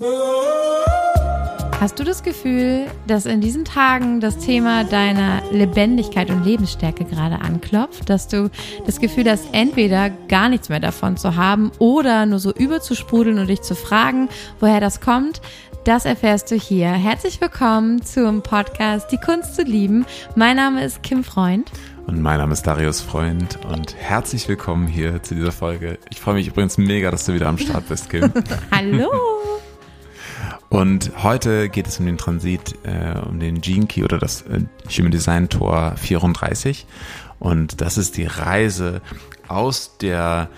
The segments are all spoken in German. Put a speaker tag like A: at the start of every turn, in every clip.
A: Hast du das Gefühl, dass in diesen Tagen das Thema deiner Lebendigkeit und Lebensstärke gerade anklopft? Dass du das Gefühl hast, entweder gar nichts mehr davon zu haben oder nur so überzusprudeln und dich zu fragen, woher das kommt? Das erfährst du hier. Herzlich willkommen zum Podcast Die Kunst zu lieben. Mein Name ist Kim Freund.
B: Und mein Name ist Darius Freund und herzlich willkommen hier zu dieser Folge. Ich freue mich übrigens mega, dass du wieder am Start bist, Kim.
A: Hallo!
B: Und heute geht es um den Transit, äh, um den Gene Key oder das äh, Human Design Tor 34. Und das ist die Reise aus der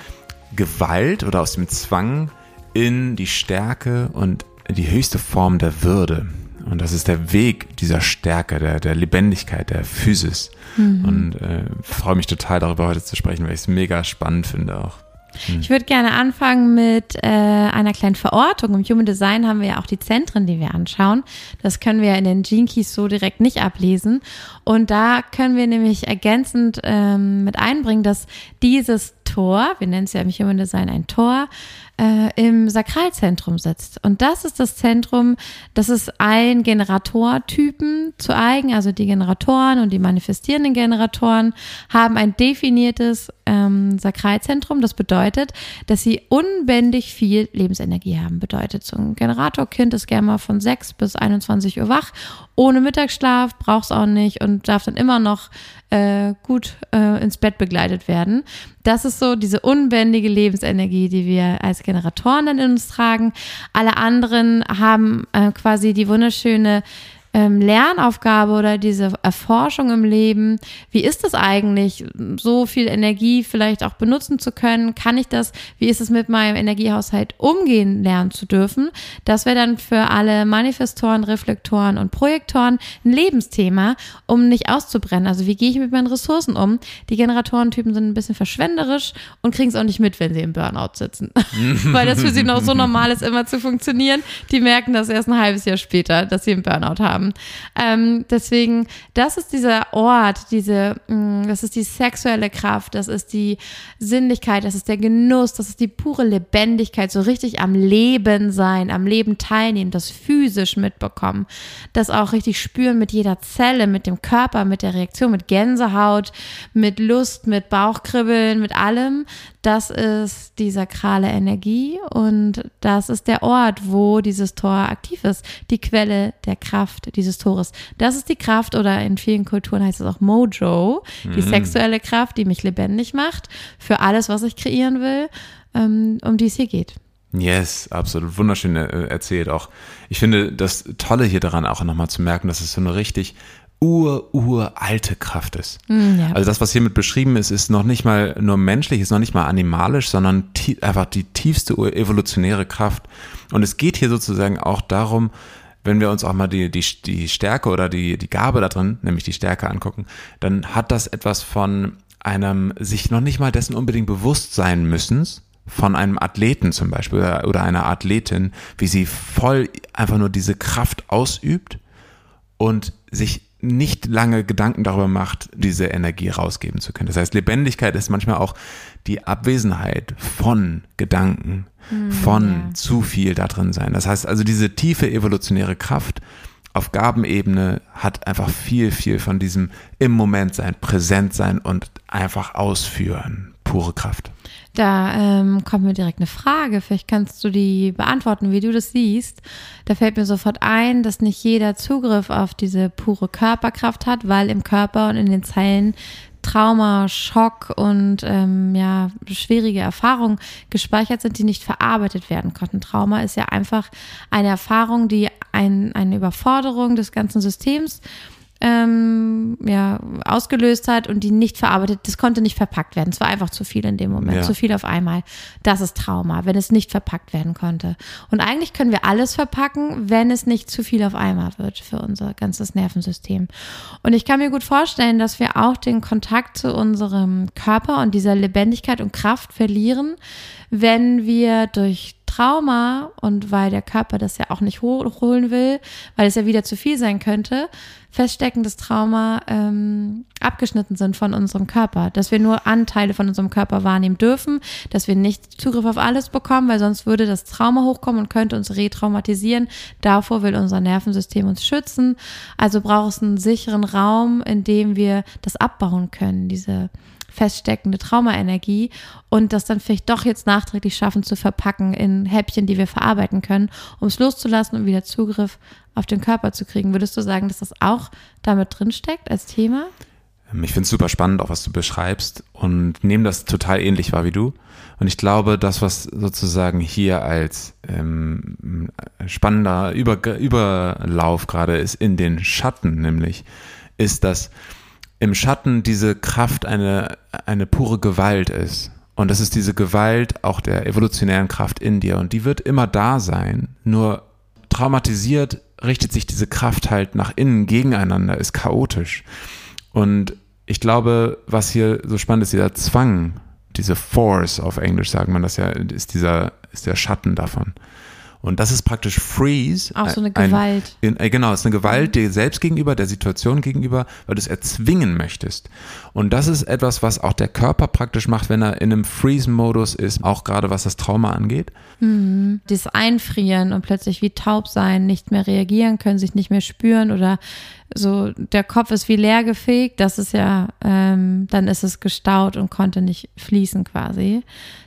B: Gewalt oder aus dem Zwang in die Stärke und die höchste Form der Würde. Und das ist der Weg dieser Stärke, der, der Lebendigkeit, der Physis. Mhm. Und äh, freue mich total darüber heute zu sprechen, weil ich es mega spannend finde auch.
A: Ich würde gerne anfangen mit äh, einer kleinen Verortung. Im Human Design haben wir ja auch die Zentren, die wir anschauen. Das können wir in den Gene Keys so direkt nicht ablesen. Und da können wir nämlich ergänzend ähm, mit einbringen, dass dieses Tor, wir nennen es ja im Human Design ein Tor, äh, im Sakralzentrum sitzt. Und das ist das Zentrum, das ist ein Generatortypen zu eigen. Also die Generatoren und die manifestierenden Generatoren haben ein definiertes ähm, Sakralzentrum. Das bedeutet, dass sie unbändig viel Lebensenergie haben. Bedeutet, so ein Generatorkind ist gerne mal von 6 bis 21 Uhr wach, ohne Mittagsschlaf, braucht es auch nicht und darf dann immer noch äh, gut äh, ins Bett begleitet werden. Das ist so diese unbändige Lebensenergie, die wir als Generatoren dann in uns tragen. Alle anderen haben äh, quasi die wunderschöne ähm, Lernaufgabe oder diese Erforschung im Leben. Wie ist es eigentlich, so viel Energie vielleicht auch benutzen zu können? Kann ich das? Wie ist es mit meinem Energiehaushalt umgehen lernen zu dürfen? Das wäre dann für alle Manifestoren, Reflektoren und Projektoren ein Lebensthema, um nicht auszubrennen. Also wie gehe ich mit meinen Ressourcen um? Die Generatorentypen sind ein bisschen verschwenderisch und kriegen es auch nicht mit, wenn sie im Burnout sitzen, weil das für sie noch so normal ist, immer zu funktionieren. Die merken das erst ein halbes Jahr später, dass sie einen Burnout haben haben. Ähm, deswegen, das ist dieser Ort, diese, mh, mm, das ist die sexuelle Kraft, das ist die Sinnlichkeit, das ist der Genuss, das ist die pure Lebendigkeit, so richtig am Leben sein, am Leben teilnehmen, das physisch mitbekommen, das auch richtig spüren mit jeder Zelle, mit dem Körper, mit der Reaktion, mit Gänsehaut, mit Lust, mit Bauchkribbeln, mit allem. Das ist die sakrale Energie und das ist der Ort, wo dieses Tor aktiv ist, die Quelle der Kraft dieses Tores. Das ist die Kraft oder in vielen Kulturen heißt es auch Mojo, die mhm. sexuelle Kraft, die mich lebendig macht für alles, was ich kreieren will, ähm, um die es hier geht.
B: Yes, absolut. Wunderschön äh, erzählt auch. Ich finde das Tolle hier daran auch nochmal zu merken, dass es so eine richtig ur-uralte Kraft ist. Mm, ja. Also das, was hiermit beschrieben ist, ist noch nicht mal nur menschlich, ist noch nicht mal animalisch, sondern einfach die tiefste evolutionäre Kraft. Und es geht hier sozusagen auch darum, wenn wir uns auch mal die, die, die Stärke oder die, die Gabe da drin, nämlich die Stärke angucken, dann hat das etwas von einem sich noch nicht mal dessen unbedingt bewusst sein müssen, von einem Athleten zum Beispiel oder einer Athletin, wie sie voll einfach nur diese Kraft ausübt und sich nicht lange Gedanken darüber macht, diese Energie rausgeben zu können. Das heißt, Lebendigkeit ist manchmal auch die Abwesenheit von Gedanken, mm, von ja. zu viel da drin sein. Das heißt also, diese tiefe evolutionäre Kraft auf Gabenebene hat einfach viel, viel von diesem im Moment sein, präsent sein und einfach ausführen. Pure Kraft.
A: Da ähm, kommt mir direkt eine Frage. Vielleicht kannst du die beantworten, wie du das siehst. Da fällt mir sofort ein, dass nicht jeder Zugriff auf diese pure Körperkraft hat, weil im Körper und in den Zellen Trauma, Schock und ähm, ja schwierige Erfahrungen gespeichert sind, die nicht verarbeitet werden konnten. Trauma ist ja einfach eine Erfahrung, die ein, eine Überforderung des ganzen Systems ähm, ja, ausgelöst hat und die nicht verarbeitet, das konnte nicht verpackt werden. Es war einfach zu viel in dem Moment, ja. zu viel auf einmal. Das ist Trauma, wenn es nicht verpackt werden konnte. Und eigentlich können wir alles verpacken, wenn es nicht zu viel auf einmal wird für unser ganzes Nervensystem. Und ich kann mir gut vorstellen, dass wir auch den Kontakt zu unserem Körper und dieser Lebendigkeit und Kraft verlieren, wenn wir durch Trauma und weil der Körper das ja auch nicht holen will, weil es ja wieder zu viel sein könnte, feststeckendes Trauma ähm, abgeschnitten sind von unserem Körper, dass wir nur Anteile von unserem Körper wahrnehmen dürfen, dass wir nicht Zugriff auf alles bekommen, weil sonst würde das Trauma hochkommen und könnte uns retraumatisieren. Davor will unser Nervensystem uns schützen. Also braucht es einen sicheren Raum, in dem wir das abbauen können, diese feststeckende Traumaenergie und das dann vielleicht doch jetzt nachträglich schaffen zu verpacken in Häppchen, die wir verarbeiten können, um es loszulassen und wieder Zugriff auf den Körper zu kriegen. Würdest du sagen, dass das auch damit drinsteckt als Thema?
B: Ähm, ich finde es super spannend, auch was du beschreibst und nehme das total ähnlich wahr wie du. Und ich glaube, das, was sozusagen hier als ähm, spannender Über Überlauf gerade ist in den Schatten, nämlich, ist, dass im Schatten diese Kraft eine, eine pure Gewalt ist. Und das ist diese Gewalt auch der evolutionären Kraft in dir. Und die wird immer da sein. Nur traumatisiert richtet sich diese Kraft halt nach innen gegeneinander, ist chaotisch. Und ich glaube, was hier so spannend ist, dieser Zwang, diese Force auf Englisch sagt man das ja, ist dieser, ist der Schatten davon. Und das ist praktisch Freeze.
A: Auch so eine Gewalt.
B: Ein, äh, genau, es ist eine Gewalt dir selbst gegenüber, der Situation gegenüber, weil du es erzwingen möchtest. Und das ist etwas, was auch der Körper praktisch macht, wenn er in einem Freeze-Modus ist, auch gerade was das Trauma angeht.
A: Mhm. Das Einfrieren und plötzlich wie taub sein, nicht mehr reagieren können, sich nicht mehr spüren oder so der Kopf ist wie leer gefegt, das ist ja, ähm, dann ist es gestaut und konnte nicht fließen quasi.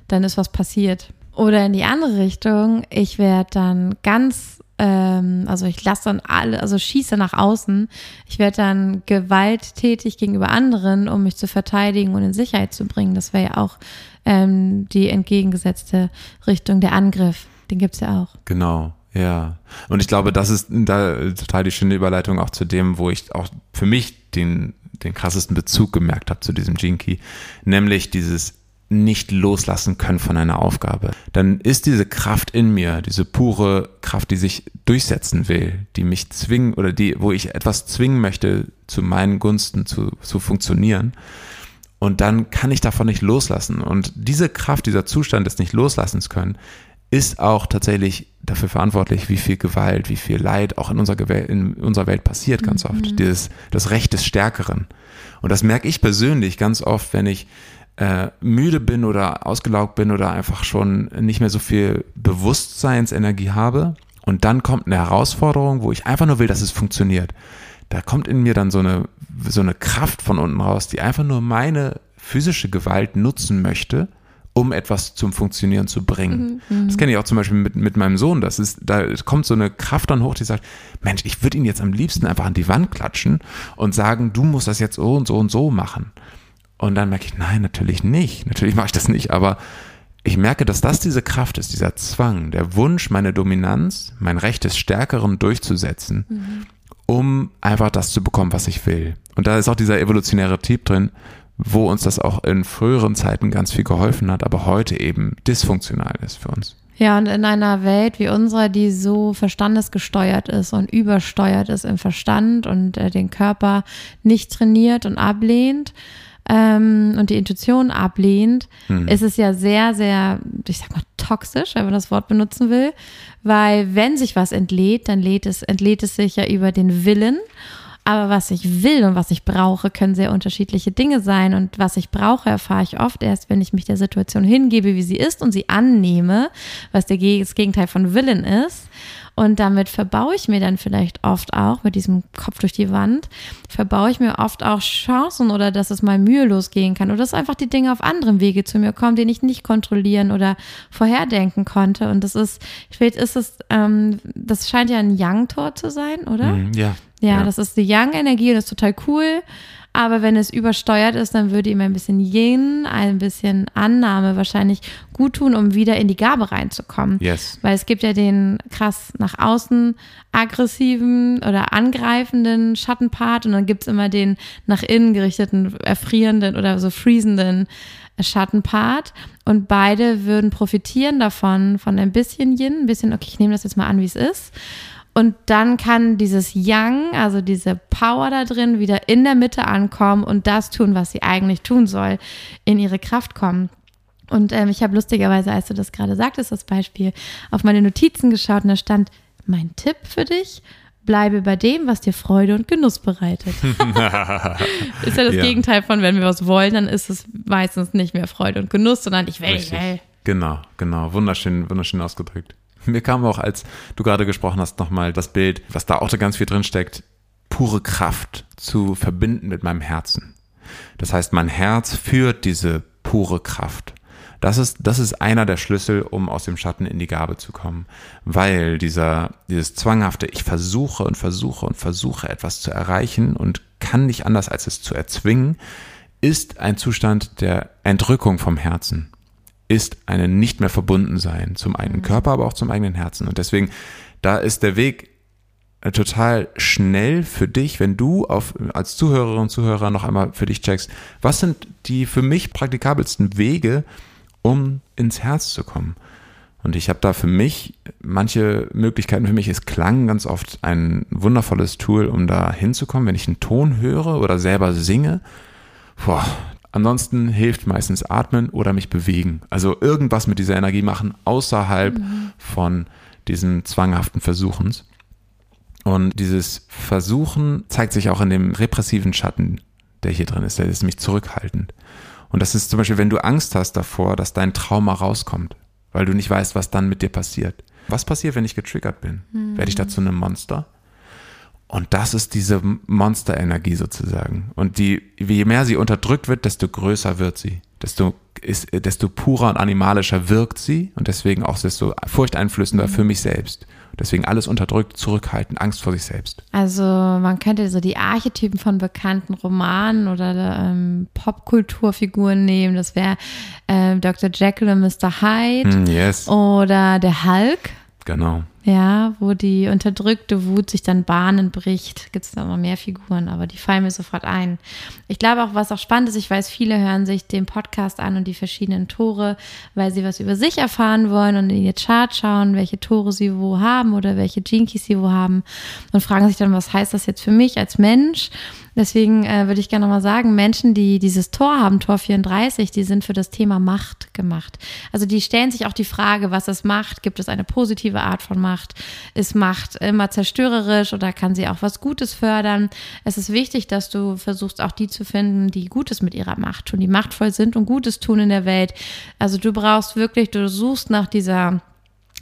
A: Dann ist was passiert. Oder in die andere Richtung, ich werde dann ganz, ähm, also ich lasse dann alle, also schieße nach außen. Ich werde dann gewalttätig gegenüber anderen, um mich zu verteidigen und in Sicherheit zu bringen. Das wäre ja auch ähm, die entgegengesetzte Richtung, der Angriff. Den gibt's ja auch.
B: Genau. Ja, und ich glaube, das ist da total die schöne Überleitung auch zu dem, wo ich auch für mich den, den krassesten Bezug gemerkt habe zu diesem Key, nämlich dieses nicht loslassen können von einer Aufgabe, dann ist diese Kraft in mir, diese pure Kraft, die sich durchsetzen will, die mich zwingen oder die, wo ich etwas zwingen möchte, zu meinen Gunsten zu, zu funktionieren. Und dann kann ich davon nicht loslassen. Und diese Kraft, dieser Zustand des nicht loslassens können, ist auch tatsächlich dafür verantwortlich, wie viel Gewalt, wie viel Leid auch in unserer, in unserer Welt passiert ganz oft. Mhm. Dieses, das Recht des Stärkeren. Und das merke ich persönlich ganz oft, wenn ich äh, müde bin oder ausgelaugt bin oder einfach schon nicht mehr so viel Bewusstseinsenergie habe und dann kommt eine Herausforderung, wo ich einfach nur will, dass es funktioniert. Da kommt in mir dann so eine, so eine Kraft von unten raus, die einfach nur meine physische Gewalt nutzen möchte, um etwas zum Funktionieren zu bringen. Mhm, mhm. das kenne ich auch zum Beispiel mit, mit meinem Sohn. Das ist, da kommt so eine Kraft dann hoch, die sagt, Mensch, ich würde ihn jetzt am liebsten einfach an die Wand klatschen und sagen, du musst das jetzt so und so und so machen. Und dann merke ich, nein, natürlich nicht. Natürlich mache ich das nicht, aber ich merke, dass das diese Kraft ist, dieser Zwang, der Wunsch, meine Dominanz, mein Recht des Stärkeren durchzusetzen, mhm. um einfach das zu bekommen, was ich will. Und da ist auch dieser evolutionäre Typ drin, wo uns das auch in früheren Zeiten ganz viel geholfen hat, aber heute eben dysfunktional ist für uns.
A: Ja, und in einer Welt wie unserer, die so verstandesgesteuert ist und übersteuert ist im Verstand und äh, den Körper nicht trainiert und ablehnt, ähm, und die Intuition ablehnt, mhm. ist es ja sehr, sehr, ich sag mal, toxisch, wenn man das Wort benutzen will. Weil wenn sich was entlädt, dann lädt es, entlädt es sich ja über den Willen. Aber was ich will und was ich brauche, können sehr unterschiedliche Dinge sein. Und was ich brauche, erfahre ich oft erst, wenn ich mich der Situation hingebe, wie sie ist und sie annehme, was der, das Gegenteil von Willen ist. Und damit verbaue ich mir dann vielleicht oft auch mit diesem Kopf durch die Wand, verbaue ich mir oft auch Chancen oder dass es mal mühelos gehen kann oder dass einfach die Dinge auf anderem Wege zu mir kommen, den ich nicht kontrollieren oder vorherdenken konnte. Und das ist, vielleicht ist es, ähm, das scheint ja ein Young-Tor zu sein, oder?
B: Mhm, ja.
A: Ja, ja. das ist die Young-Energie und das ist total cool. Aber wenn es übersteuert ist, dann würde ihm ein bisschen Yin, ein bisschen Annahme wahrscheinlich gut tun, um wieder in die Gabe reinzukommen.
B: Yes.
A: Weil es gibt ja den krass nach außen aggressiven oder angreifenden Schattenpart und dann gibt's immer den nach innen gerichteten, erfrierenden oder so freezenden Schattenpart. Und beide würden profitieren davon, von ein bisschen Yin, ein bisschen, okay, ich nehme das jetzt mal an, wie es ist. Und dann kann dieses Yang, also diese Power da drin, wieder in der Mitte ankommen und das tun, was sie eigentlich tun soll, in ihre Kraft kommen. Und ähm, ich habe lustigerweise, als du das gerade sagtest, das Beispiel, auf meine Notizen geschaut und da stand, mein Tipp für dich, bleibe bei dem, was dir Freude und Genuss bereitet. ist ja das ja. Gegenteil von, wenn wir was wollen, dann ist es meistens nicht mehr Freude und Genuss, sondern ich will, Richtig. ich will.
B: Genau, genau. Wunderschön, wunderschön ausgedrückt. Mir kam auch, als du gerade gesprochen hast, nochmal das Bild, was da auch da ganz viel drin steckt, pure Kraft zu verbinden mit meinem Herzen. Das heißt, mein Herz führt diese pure Kraft. Das ist, das ist einer der Schlüssel, um aus dem Schatten in die Gabe zu kommen. Weil dieser, dieses zwanghafte, ich versuche und versuche und versuche etwas zu erreichen und kann nicht anders als es zu erzwingen, ist ein Zustand der Entrückung vom Herzen. Ist eine nicht mehr verbunden sein zum eigenen mhm. Körper, aber auch zum eigenen Herzen. Und deswegen, da ist der Weg äh, total schnell für dich, wenn du auf, als Zuhörerin und Zuhörer noch einmal für dich checkst, was sind die für mich praktikabelsten Wege, um ins Herz zu kommen. Und ich habe da für mich manche Möglichkeiten. Für mich ist Klang ganz oft ein wundervolles Tool, um da hinzukommen. Wenn ich einen Ton höre oder selber singe, boah, ansonsten hilft meistens Atmen oder mich bewegen. Also irgendwas mit dieser Energie machen außerhalb mhm. von diesen zwanghaften Versuchens. Und dieses Versuchen zeigt sich auch in dem repressiven Schatten, der hier drin ist. Der ist nämlich zurückhaltend. Und das ist zum Beispiel, wenn du Angst hast davor, dass dein Trauma rauskommt, weil du nicht weißt, was dann mit dir passiert. Was passiert, wenn ich getriggert bin? Mhm. Werde ich dazu einem Monster? Und das ist diese Monsterenergie sozusagen. Und die, je mehr sie unterdrückt wird, desto größer wird sie. Desto, ist, desto purer und animalischer wirkt sie und deswegen auch desto furchteinflößender für mich selbst. Deswegen alles unterdrückt, zurückhalten, Angst vor sich selbst.
A: Also man könnte so die Archetypen von bekannten Romanen oder ähm, Popkulturfiguren nehmen. Das wäre ähm, Dr. Jekyll und Mr. Hyde
B: mm, yes.
A: oder der Hulk.
B: Genau.
A: Ja, wo die unterdrückte Wut sich dann Bahnen bricht. Gibt es da noch mehr Figuren, aber die fallen mir sofort ein. Ich glaube auch, was auch spannend ist, ich weiß, viele hören sich den Podcast an und die verschiedenen Tore, weil sie was über sich erfahren wollen und in ihr Chart schauen, welche Tore sie wo haben oder welche Jinkies sie wo haben und fragen sich dann, was heißt das jetzt für mich als Mensch? Deswegen äh, würde ich gerne nochmal sagen, Menschen, die dieses Tor haben, Tor 34, die sind für das Thema Macht gemacht. Also die stellen sich auch die Frage, was ist Macht? Gibt es eine positive Art von Macht? Ist Macht immer zerstörerisch oder kann sie auch was Gutes fördern? Es ist wichtig, dass du versuchst, auch die zu finden, die Gutes mit ihrer Macht tun, die machtvoll sind und Gutes tun in der Welt. Also du brauchst wirklich, du suchst nach dieser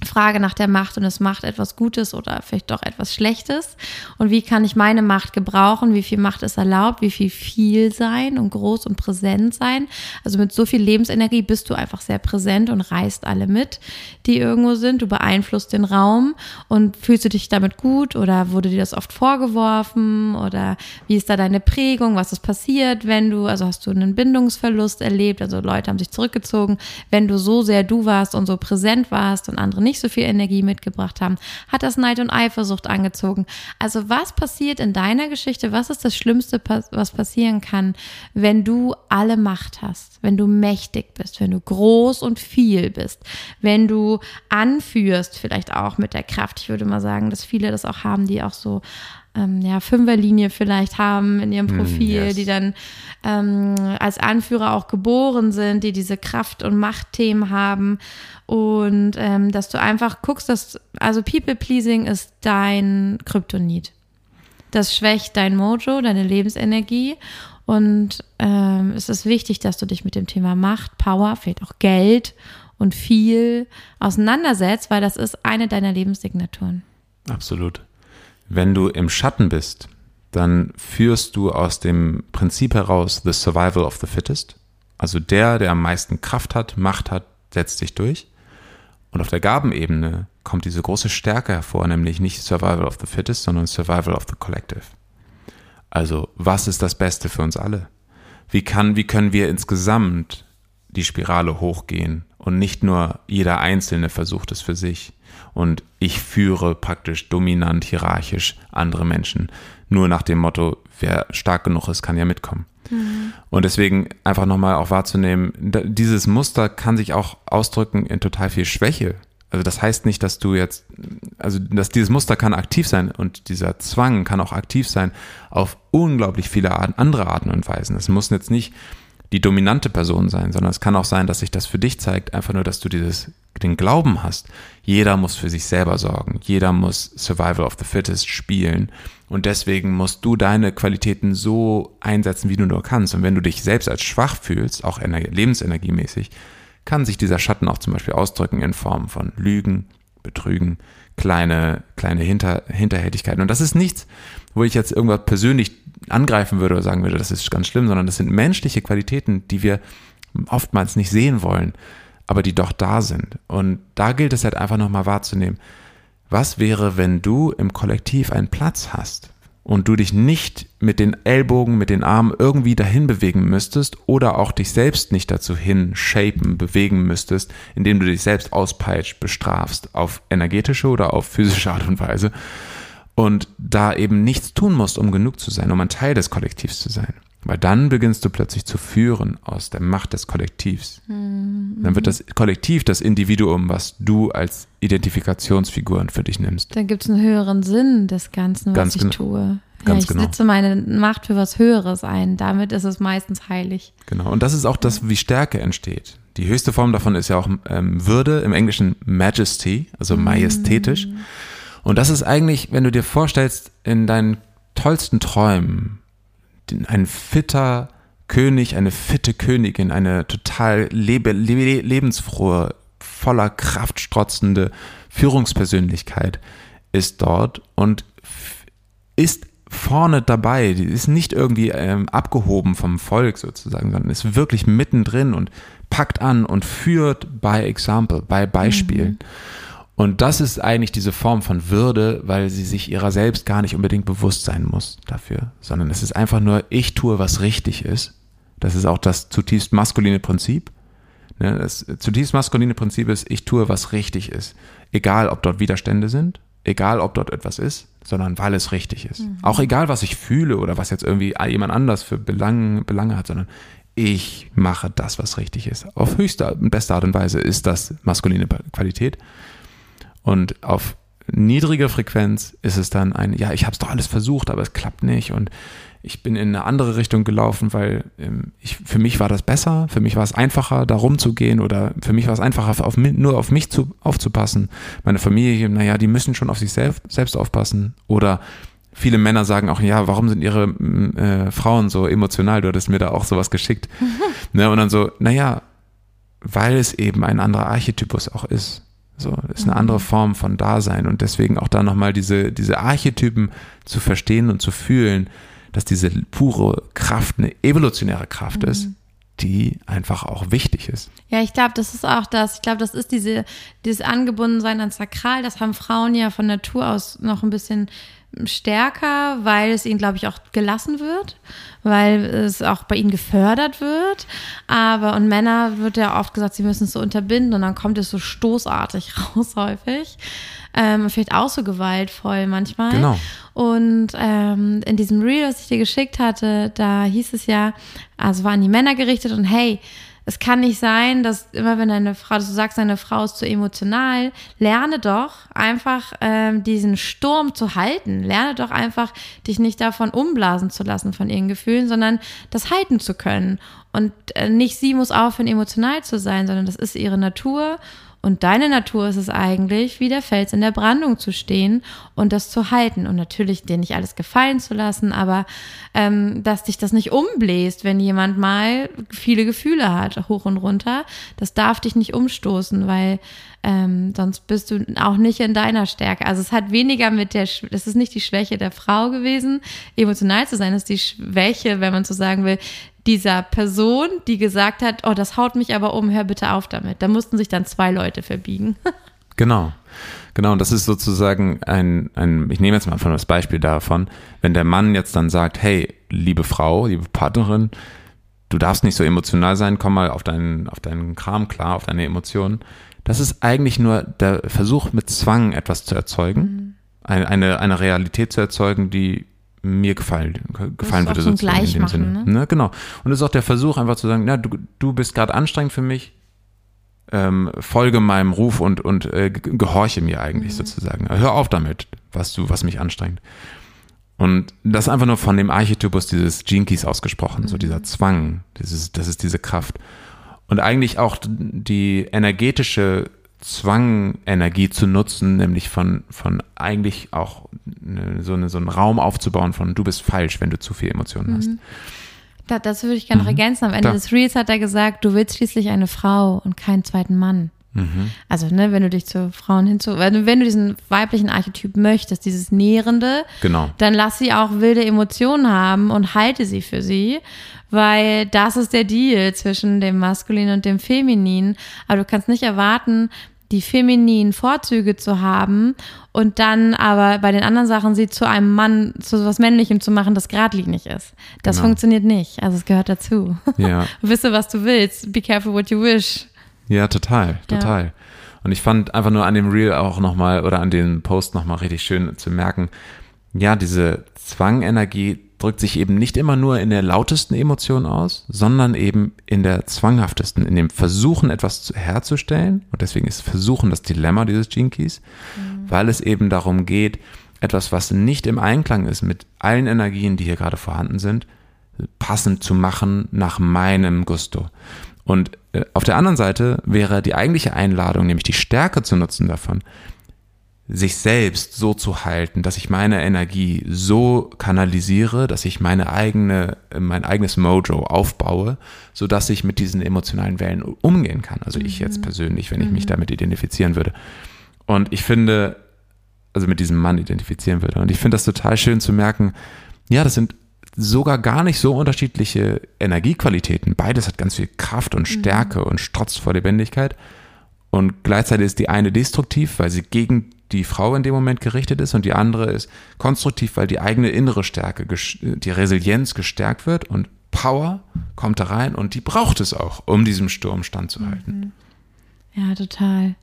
A: Frage nach der Macht und es macht etwas Gutes oder vielleicht doch etwas Schlechtes. Und wie kann ich meine Macht gebrauchen? Wie viel Macht ist erlaubt? Wie viel viel sein und groß und präsent sein? Also mit so viel Lebensenergie bist du einfach sehr präsent und reißt alle mit, die irgendwo sind. Du beeinflusst den Raum und fühlst du dich damit gut oder wurde dir das oft vorgeworfen oder wie ist da deine Prägung? Was ist passiert, wenn du, also hast du einen Bindungsverlust erlebt? Also Leute haben sich zurückgezogen, wenn du so sehr du warst und so präsent warst und andere nicht nicht so viel Energie mitgebracht haben, hat das Neid und Eifersucht angezogen. Also was passiert in deiner Geschichte? Was ist das Schlimmste, was passieren kann, wenn du alle Macht hast, wenn du mächtig bist, wenn du groß und viel bist, wenn du anführst, vielleicht auch mit der Kraft. Ich würde mal sagen, dass viele das auch haben, die auch so ähm, ja, Fünferlinie vielleicht haben in ihrem hm, Profil, mm, yes. die dann ähm, als Anführer auch geboren sind, die diese Kraft- und Machtthemen haben. Und ähm, dass du einfach guckst, dass, also People-Pleasing ist dein Kryptonit. Das schwächt dein Mojo, deine Lebensenergie. Und ähm, es ist wichtig, dass du dich mit dem Thema Macht, Power, vielleicht auch Geld und viel auseinandersetzt, weil das ist eine deiner Lebenssignaturen.
B: Absolut. Wenn du im Schatten bist, dann führst du aus dem Prinzip heraus the survival of the fittest. Also der, der am meisten Kraft hat, Macht hat, setzt sich durch. Und auf der Gabenebene kommt diese große Stärke hervor, nämlich nicht Survival of the Fittest, sondern Survival of the Collective. Also, was ist das Beste für uns alle? Wie kann, wie können wir insgesamt die Spirale hochgehen und nicht nur jeder Einzelne versucht es für sich? und ich führe praktisch dominant, hierarchisch andere Menschen. Nur nach dem Motto, wer stark genug ist, kann ja mitkommen. Mhm. Und deswegen einfach nochmal auch wahrzunehmen, dieses Muster kann sich auch ausdrücken in total viel Schwäche. Also das heißt nicht, dass du jetzt, also dass dieses Muster kann aktiv sein und dieser Zwang kann auch aktiv sein auf unglaublich viele Arten, andere Arten und Weisen. Es muss jetzt nicht die dominante Person sein, sondern es kann auch sein, dass sich das für dich zeigt, einfach nur, dass du dieses, den Glauben hast. Jeder muss für sich selber sorgen. Jeder muss Survival of the Fittest spielen. Und deswegen musst du deine Qualitäten so einsetzen, wie du nur kannst. Und wenn du dich selbst als schwach fühlst, auch lebensenergiemäßig, kann sich dieser Schatten auch zum Beispiel ausdrücken in Form von Lügen, Betrügen, kleine, kleine Hinter, Hinterhältigkeiten. Und das ist nichts, wo ich jetzt irgendwas persönlich angreifen würde oder sagen würde, das ist ganz schlimm, sondern das sind menschliche Qualitäten, die wir oftmals nicht sehen wollen, aber die doch da sind. Und da gilt es halt einfach nochmal wahrzunehmen. Was wäre, wenn du im Kollektiv einen Platz hast und du dich nicht mit den Ellbogen, mit den Armen irgendwie dahin bewegen müsstest oder auch dich selbst nicht dazu hin shapen, bewegen müsstest, indem du dich selbst auspeitscht, bestrafst, auf energetische oder auf physische Art und Weise, und da eben nichts tun musst, um genug zu sein, um ein Teil des Kollektivs zu sein. Weil dann beginnst du plötzlich zu führen aus der Macht des Kollektivs. Mhm. Dann wird das Kollektiv das Individuum, was du als Identifikationsfiguren für dich nimmst.
A: Dann gibt es einen höheren Sinn des Ganzen, was
B: Ganz
A: ich
B: genau.
A: tue.
B: Ganz
A: ja, ich
B: genau.
A: setze meine Macht für was Höheres ein. Damit ist es meistens heilig.
B: Genau. Und das ist auch das, wie Stärke entsteht. Die höchste Form davon ist ja auch ähm, Würde, im Englischen Majesty, also majestätisch. Mhm. Und das ist eigentlich, wenn du dir vorstellst, in deinen tollsten Träumen, ein fitter König, eine fitte Königin, eine total lebe, lebe, lebensfrohe, voller Kraft strotzende Führungspersönlichkeit ist dort und ist vorne dabei, die ist nicht irgendwie ähm, abgehoben vom Volk sozusagen, sondern ist wirklich mittendrin und packt an und führt by example, by Beispiel. Mhm. Und das ist eigentlich diese Form von Würde, weil sie sich ihrer selbst gar nicht unbedingt bewusst sein muss dafür, sondern es ist einfach nur, ich tue, was richtig ist. Das ist auch das zutiefst maskuline Prinzip. Ne, das zutiefst maskuline Prinzip ist, ich tue, was richtig ist. Egal, ob dort Widerstände sind, egal, ob dort etwas ist, sondern weil es richtig ist. Mhm. Auch egal, was ich fühle oder was jetzt irgendwie jemand anders für Belange, Belange hat, sondern ich mache das, was richtig ist. Auf höchste und beste Art und Weise ist das maskuline Qualität. Und auf niedriger Frequenz ist es dann ein, ja, ich habe es doch alles versucht, aber es klappt nicht und ich bin in eine andere Richtung gelaufen, weil ähm, ich, für mich war das besser, für mich war es einfacher, da rumzugehen oder für mich war es einfacher, auf, nur auf mich zu, aufzupassen. Meine Familie, naja, die müssen schon auf sich selbst, selbst aufpassen. Oder viele Männer sagen auch, ja, warum sind ihre äh, Frauen so emotional? Du hattest mir da auch sowas geschickt. ne, und dann so, naja, weil es eben ein anderer Archetypus auch ist. So, ist eine andere mhm. Form von Dasein und deswegen auch da nochmal diese, diese Archetypen zu verstehen und zu fühlen, dass diese pure Kraft eine evolutionäre Kraft mhm. ist, die einfach auch wichtig ist.
A: Ja, ich glaube, das ist auch das. Ich glaube, das ist diese, dieses Angebundensein an Sakral. Das haben Frauen ja von Natur aus noch ein bisschen stärker, weil es ihnen, glaube ich, auch gelassen wird, weil es auch bei ihnen gefördert wird. Aber und Männer wird ja oft gesagt, sie müssen es so unterbinden und dann kommt es so stoßartig raus häufig. Ähm, vielleicht auch so gewaltvoll manchmal.
B: Genau.
A: Und ähm, in diesem Reel, das ich dir geschickt hatte, da hieß es ja, also war an die Männer gerichtet und hey, es kann nicht sein, dass immer wenn eine Frau, dass du sagst, eine Frau ist zu emotional, lerne doch einfach ähm, diesen Sturm zu halten. Lerne doch einfach, dich nicht davon umblasen zu lassen von ihren Gefühlen, sondern das halten zu können. Und äh, nicht sie muss aufhören, emotional zu sein, sondern das ist ihre Natur. Und deine Natur ist es eigentlich, wie der Fels in der Brandung zu stehen und das zu halten. Und natürlich dir nicht alles gefallen zu lassen, aber ähm, dass dich das nicht umbläst, wenn jemand mal viele Gefühle hat, hoch und runter. Das darf dich nicht umstoßen, weil ähm, sonst bist du auch nicht in deiner Stärke. Also es hat weniger mit der, das ist nicht die Schwäche der Frau gewesen, emotional zu sein, das ist die Schwäche, wenn man so sagen will, dieser Person, die gesagt hat, oh, das haut mich aber um, hör bitte auf damit. Da mussten sich dann zwei Leute verbiegen.
B: genau. Genau, und das ist sozusagen ein, ein, ich nehme jetzt mal von das Beispiel davon, wenn der Mann jetzt dann sagt, hey, liebe Frau, liebe Partnerin, du darfst nicht so emotional sein, komm mal auf deinen, auf deinen Kram klar, auf deine Emotionen. Das ist eigentlich nur der Versuch, mit Zwang etwas zu erzeugen, mhm. eine, eine, eine Realität zu erzeugen, die mir gefallen, gefallen würde.
A: So sozusagen in dem Sinne.
B: Ne? Genau. Und es ist auch der Versuch, einfach zu sagen, ja, du, du bist gerade anstrengend für mich, ähm, folge meinem Ruf und, und äh, gehorche mir eigentlich mhm. sozusagen. Hör auf damit, was du, was mich anstrengt. Und das einfach nur von dem Archetypus dieses Keys ausgesprochen, mhm. so dieser Zwang, dieses, das ist diese Kraft. Und eigentlich auch die energetische Zwangenergie zu nutzen, nämlich von, von eigentlich auch eine, so, eine, so einen Raum aufzubauen von du bist falsch, wenn du zu viel Emotionen hast. Mhm.
A: Da, das würde ich gerne noch mhm. ergänzen. Am Ende da. des Reels hat er gesagt, du willst schließlich eine Frau und keinen zweiten Mann. Mhm. Also, ne, wenn du dich zu Frauen hinzu, wenn, wenn du diesen weiblichen Archetyp möchtest, dieses Nährende,
B: genau.
A: dann lass sie auch wilde Emotionen haben und halte sie für sie, weil das ist der Deal zwischen dem Maskulinen und dem Femininen. Aber du kannst nicht erwarten, die femininen Vorzüge zu haben und dann aber bei den anderen Sachen sie zu einem Mann, zu was Männlichem zu machen, das geradlinig ist. Das genau. funktioniert nicht. Also es gehört dazu.
B: Ja.
A: Wisse, was du willst. Be careful what you wish.
B: Ja, total, total. Ja. Und ich fand einfach nur an dem Reel auch nochmal oder an dem Post nochmal richtig schön zu merken, ja, diese Zwangenergie drückt sich eben nicht immer nur in der lautesten Emotion aus, sondern eben in der zwanghaftesten, in dem Versuchen, etwas herzustellen. Und deswegen ist Versuchen das Dilemma dieses Gene Keys, mhm. weil es eben darum geht, etwas, was nicht im Einklang ist mit allen Energien, die hier gerade vorhanden sind, passend zu machen nach meinem Gusto. Und äh, auf der anderen Seite wäre die eigentliche Einladung, nämlich die Stärke zu nutzen davon, sich selbst so zu halten, dass ich meine Energie so kanalisiere, dass ich meine eigene, mein eigenes Mojo aufbaue, so dass ich mit diesen emotionalen Wellen umgehen kann. Also ich jetzt mhm. persönlich, wenn ich mich mhm. damit identifizieren würde. Und ich finde, also mit diesem Mann identifizieren würde. Und ich finde das total schön zu merken, ja, das sind sogar gar nicht so unterschiedliche Energiequalitäten. Beides hat ganz viel Kraft und mhm. Stärke mhm. und strotzt vor Lebendigkeit. Und gleichzeitig ist die eine destruktiv, weil sie gegen die Frau in dem Moment gerichtet ist und die andere ist konstruktiv, weil die eigene innere Stärke, die Resilienz gestärkt wird und Power kommt da rein und die braucht es auch, um diesem Sturm standzuhalten.
A: Mhm. Ja, total.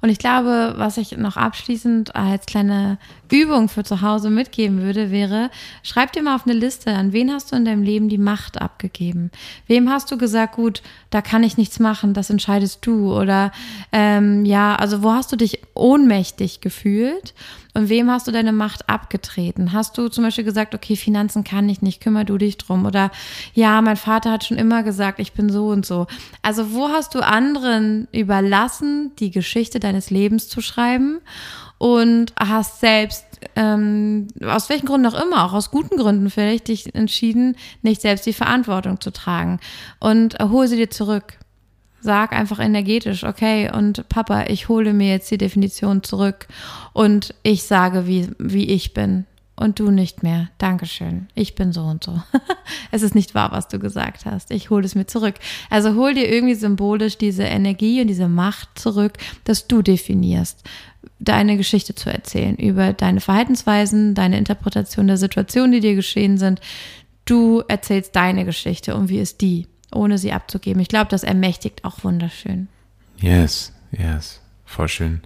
A: Und ich glaube, was ich noch abschließend als kleine Übung für zu Hause mitgeben würde, wäre, schreib dir mal auf eine Liste, an wen hast du in deinem Leben die Macht abgegeben? Wem hast du gesagt, gut, da kann ich nichts machen, das entscheidest du? Oder ähm, ja, also wo hast du dich ohnmächtig gefühlt? Und wem hast du deine Macht abgetreten? Hast du zum Beispiel gesagt, okay, Finanzen kann ich nicht, kümmere du dich drum? Oder ja, mein Vater hat schon immer gesagt, ich bin so und so. Also wo hast du anderen überlassen, die Geschichte deines Lebens zu schreiben? und hast selbst, ähm, aus welchen Gründen auch immer, auch aus guten Gründen vielleicht, dich entschieden, nicht selbst die Verantwortung zu tragen. Und hol sie dir zurück. Sag einfach energetisch, okay, und Papa, ich hole mir jetzt die Definition zurück und ich sage, wie, wie ich bin. Und du nicht mehr. Dankeschön. Ich bin so und so. es ist nicht wahr, was du gesagt hast. Ich hole es mir zurück. Also hol dir irgendwie symbolisch diese Energie und diese Macht zurück, dass du definierst, deine Geschichte zu erzählen, über deine Verhaltensweisen, deine Interpretation der Situation, die dir geschehen sind. Du erzählst deine Geschichte und wie ist die? Ohne sie abzugeben. Ich glaube, das ermächtigt auch wunderschön.
B: Yes, yes, voll schön.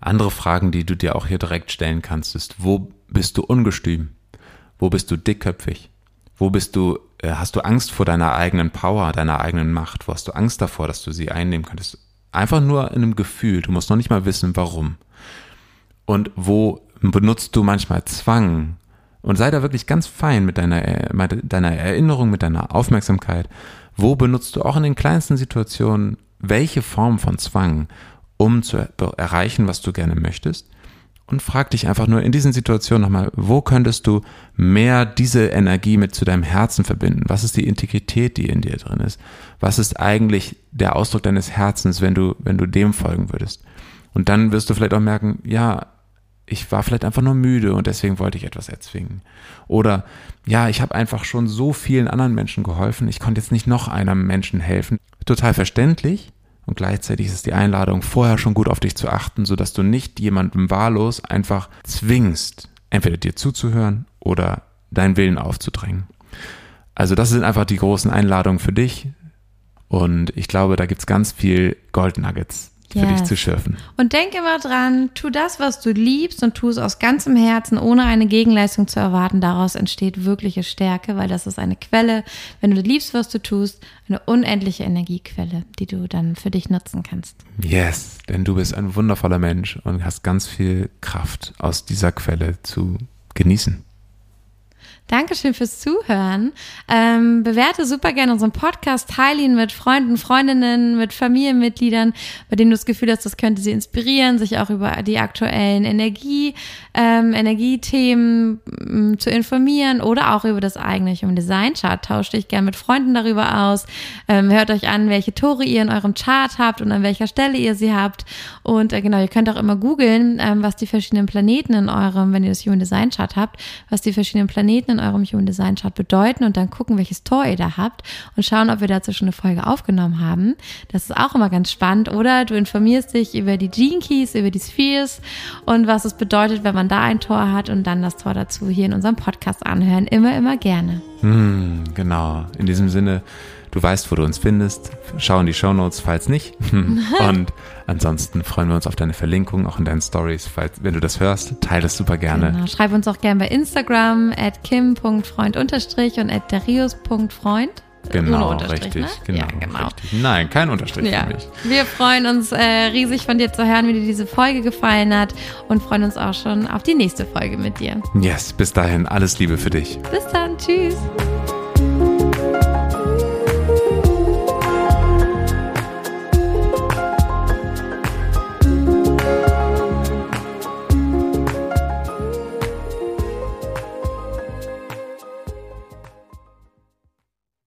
B: Andere Fragen, die du dir auch hier direkt stellen kannst, ist, wo bist du ungestüm? Wo bist du dickköpfig? Wo bist du, äh, hast du Angst vor deiner eigenen Power, deiner eigenen Macht? Wo hast du Angst davor, dass du sie einnehmen könntest? Einfach nur in einem Gefühl. Du musst noch nicht mal wissen, warum. Und wo benutzt du manchmal Zwang, und sei da wirklich ganz fein mit deiner, äh, mit deiner Erinnerung, mit deiner Aufmerksamkeit. Wo benutzt du auch in den kleinsten Situationen welche Form von Zwang, um zu erreichen, was du gerne möchtest? Und frag dich einfach nur in diesen Situationen nochmal, wo könntest du mehr diese Energie mit zu deinem Herzen verbinden? Was ist die Integrität, die in dir drin ist? Was ist eigentlich der Ausdruck deines Herzens, wenn du, wenn du dem folgen würdest? Und dann wirst du vielleicht auch merken, ja, ich war vielleicht einfach nur müde und deswegen wollte ich etwas erzwingen. Oder ja, ich habe einfach schon so vielen anderen Menschen geholfen, ich konnte jetzt nicht noch einem Menschen helfen. Total verständlich und gleichzeitig ist es die Einladung, vorher schon gut auf dich zu achten, sodass du nicht jemandem wahllos einfach zwingst, entweder dir zuzuhören oder deinen Willen aufzudrängen. Also das sind einfach die großen Einladungen für dich und ich glaube, da gibt's ganz viel Gold Nuggets, für yes. dich zu schürfen.
A: Und denk immer dran, tu das, was du liebst und tu es aus ganzem Herzen, ohne eine Gegenleistung zu erwarten. Daraus entsteht wirkliche Stärke, weil das ist eine Quelle, wenn du liebst, was du tust, eine unendliche Energiequelle, die du dann für dich nutzen kannst.
B: Yes, denn du bist ein wundervoller Mensch und hast ganz viel Kraft aus dieser Quelle zu genießen.
A: Dankeschön fürs Zuhören. Ähm, bewerte super gerne unseren Podcast, teile ihn mit Freunden, Freundinnen, mit Familienmitgliedern, bei denen du das Gefühl hast, das könnte sie inspirieren, sich auch über die aktuellen Energie, ähm, Energiethemen ähm, zu informieren oder auch über das eigene Human Design Chart. Tauscht dich gerne mit Freunden darüber aus. Ähm, hört euch an, welche Tore ihr in eurem Chart habt und an welcher Stelle ihr sie habt. Und äh, genau, ihr könnt auch immer googeln, ähm, was die verschiedenen Planeten in eurem, wenn ihr das Human Design Chart habt, was die verschiedenen Planeten in eurem Human Design Chart bedeuten und dann gucken, welches Tor ihr da habt und schauen, ob wir dazu schon eine Folge aufgenommen haben. Das ist auch immer ganz spannend. Oder du informierst dich über die Gene Keys, über die Spheres und was es bedeutet, wenn man da ein Tor hat und dann das Tor dazu hier in unserem Podcast anhören. Immer, immer gerne.
B: Hm, genau. In diesem Sinne, Du weißt, wo du uns findest. Schau in die Show Notes, falls nicht. Und ansonsten freuen wir uns auf deine Verlinkung, auch in deinen Stories. Falls, wenn du das hörst, teile es super gerne.
A: Genau. Schreib uns auch gerne bei Instagram at kim.freund und at darius.freund.
B: Genau, richtig, ne? genau, ja, genau. Richtig. Nein, kein Unterstrich ja. für mich.
A: Wir freuen uns äh, riesig von dir zu hören, wie dir diese Folge gefallen hat und freuen uns auch schon auf die nächste Folge mit dir.
B: Yes, bis dahin alles Liebe für dich.
A: Bis dann, tschüss.